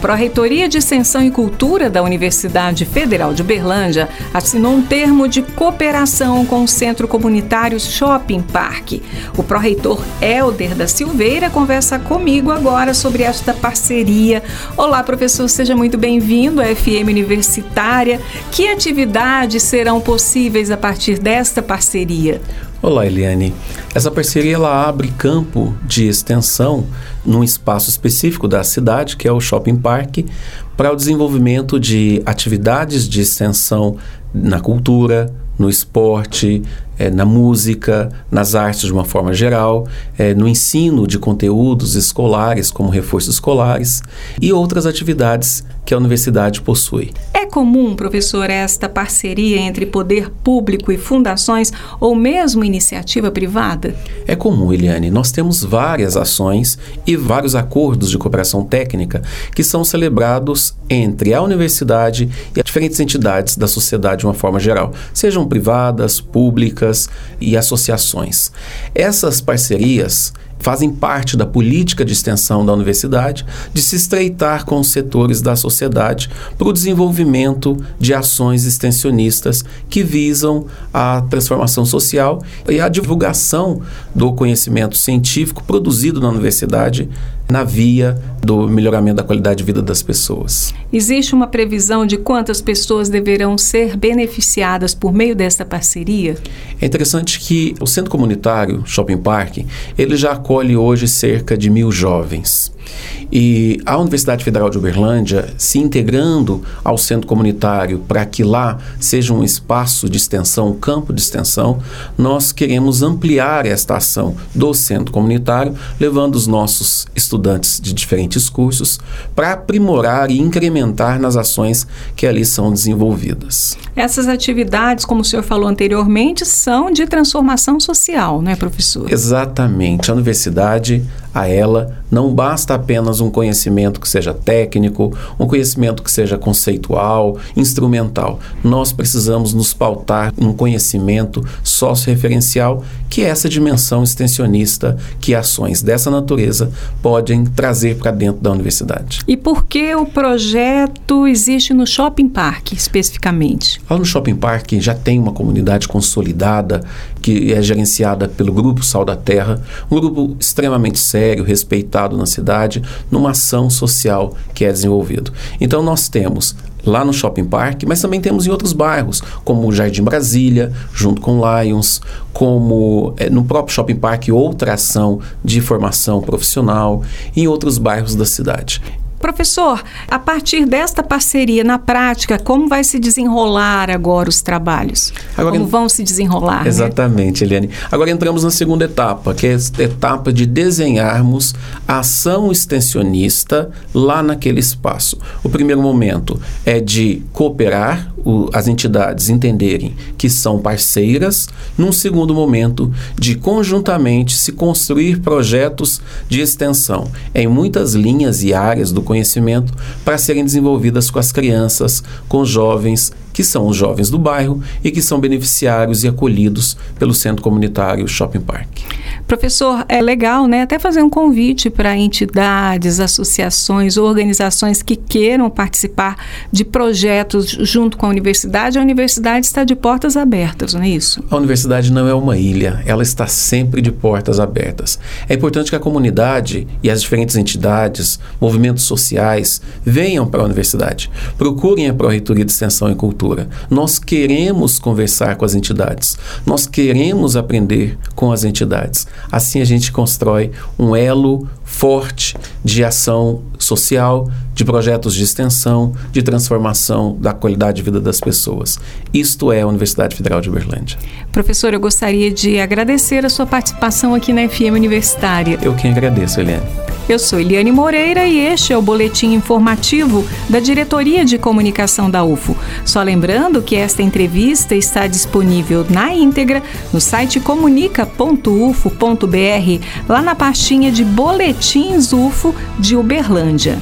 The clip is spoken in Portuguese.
Pró-Reitoria de Extensão e Cultura da Universidade Federal de Berlândia assinou um termo de cooperação com o Centro Comunitário Shopping Park. O pró-reitor Helder da Silveira conversa comigo agora sobre esta parceria. Olá, professor, seja muito bem-vindo à FM Universitária. Que atividades serão possíveis a partir desta parceria? Olá, Eliane. Essa parceria ela abre campo de extensão num espaço específico da cidade, que é o Shopping Park, para o desenvolvimento de atividades de extensão na cultura, no esporte, é, na música, nas artes de uma forma geral, é, no ensino de conteúdos escolares, como reforços escolares, e outras atividades que a universidade possui. É comum, professor, esta parceria entre poder público e fundações ou mesmo iniciativa privada? É comum, Eliane. Nós temos várias ações e vários acordos de cooperação técnica que são celebrados entre a universidade e as diferentes entidades da sociedade de uma forma geral, sejam privadas, públicas e associações. Essas parcerias fazem parte da política de extensão da universidade de se estreitar com os setores da sociedade para o desenvolvimento de ações extensionistas que visam a transformação social e a divulgação do conhecimento científico produzido na universidade na via do melhoramento da qualidade de vida das pessoas. Existe uma previsão de quantas pessoas deverão ser beneficiadas por meio desta parceria? É interessante que o Centro Comunitário Shopping Park, ele já acolhe hoje cerca de mil jovens. E a Universidade Federal de Uberlândia, se integrando ao centro comunitário para que lá seja um espaço de extensão, um campo de extensão, nós queremos ampliar esta ação do centro comunitário, levando os nossos estudantes de diferentes cursos para aprimorar e incrementar nas ações que ali são desenvolvidas. Essas atividades, como o senhor falou anteriormente, são de transformação social, não é, professor? Exatamente. A universidade, a ela, não basta apenas um conhecimento que seja técnico, um conhecimento que seja conceitual, instrumental. Nós precisamos nos pautar num conhecimento sócio-referencial, que é essa dimensão extensionista que ações dessa natureza podem trazer para dentro da universidade. E por que o projeto existe no Shopping Park, especificamente? Lá no Shopping Park já tem uma comunidade consolidada que é gerenciada pelo Grupo Sal da Terra, um grupo extremamente sério, respeitado na cidade, numa ação social que é desenvolvido. Então nós temos lá no Shopping Park, mas também temos em outros bairros, como o Jardim Brasília, junto com Lions, como é, no próprio Shopping Park outra ação de formação profissional, em outros bairros da cidade. Professor, a partir desta parceria, na prática, como vai se desenrolar agora os trabalhos? Agora, como vão se desenrolar? Né? Exatamente, né? Eliane. Agora entramos na segunda etapa, que é a etapa de desenharmos a ação extensionista lá naquele espaço. O primeiro momento é de cooperar, o, as entidades entenderem que são parceiras. Num segundo momento, de conjuntamente se construir projetos de extensão em muitas linhas e áreas do conhecimento para serem desenvolvidas com as crianças, com jovens que são os jovens do bairro e que são beneficiários e acolhidos pelo Centro Comunitário Shopping Park. Professor, é legal, né? Até fazer um convite para entidades, associações, organizações que queiram participar de projetos junto com a universidade. A universidade está de portas abertas, não é isso? A universidade não é uma ilha, ela está sempre de portas abertas. É importante que a comunidade e as diferentes entidades, movimentos sociais, venham para a universidade, procurem a Pró-Reitoria de Extensão e Cultura cultura. Nós queremos conversar com as entidades, nós queremos aprender com as entidades. Assim a gente constrói um elo forte de ação social, de projetos de extensão, de transformação da qualidade de vida das pessoas. Isto é a Universidade Federal de Uberlândia. Professor, eu gostaria de agradecer a sua participação aqui na FM Universitária. Eu quem agradeço, Eliane. Eu sou Eliane Moreira e este é o boletim informativo da Diretoria de Comunicação da UFO. Só lembrando que esta entrevista está disponível na íntegra no site comunica.ufo.br, lá na pastinha de Boletins UFO de Uberlândia.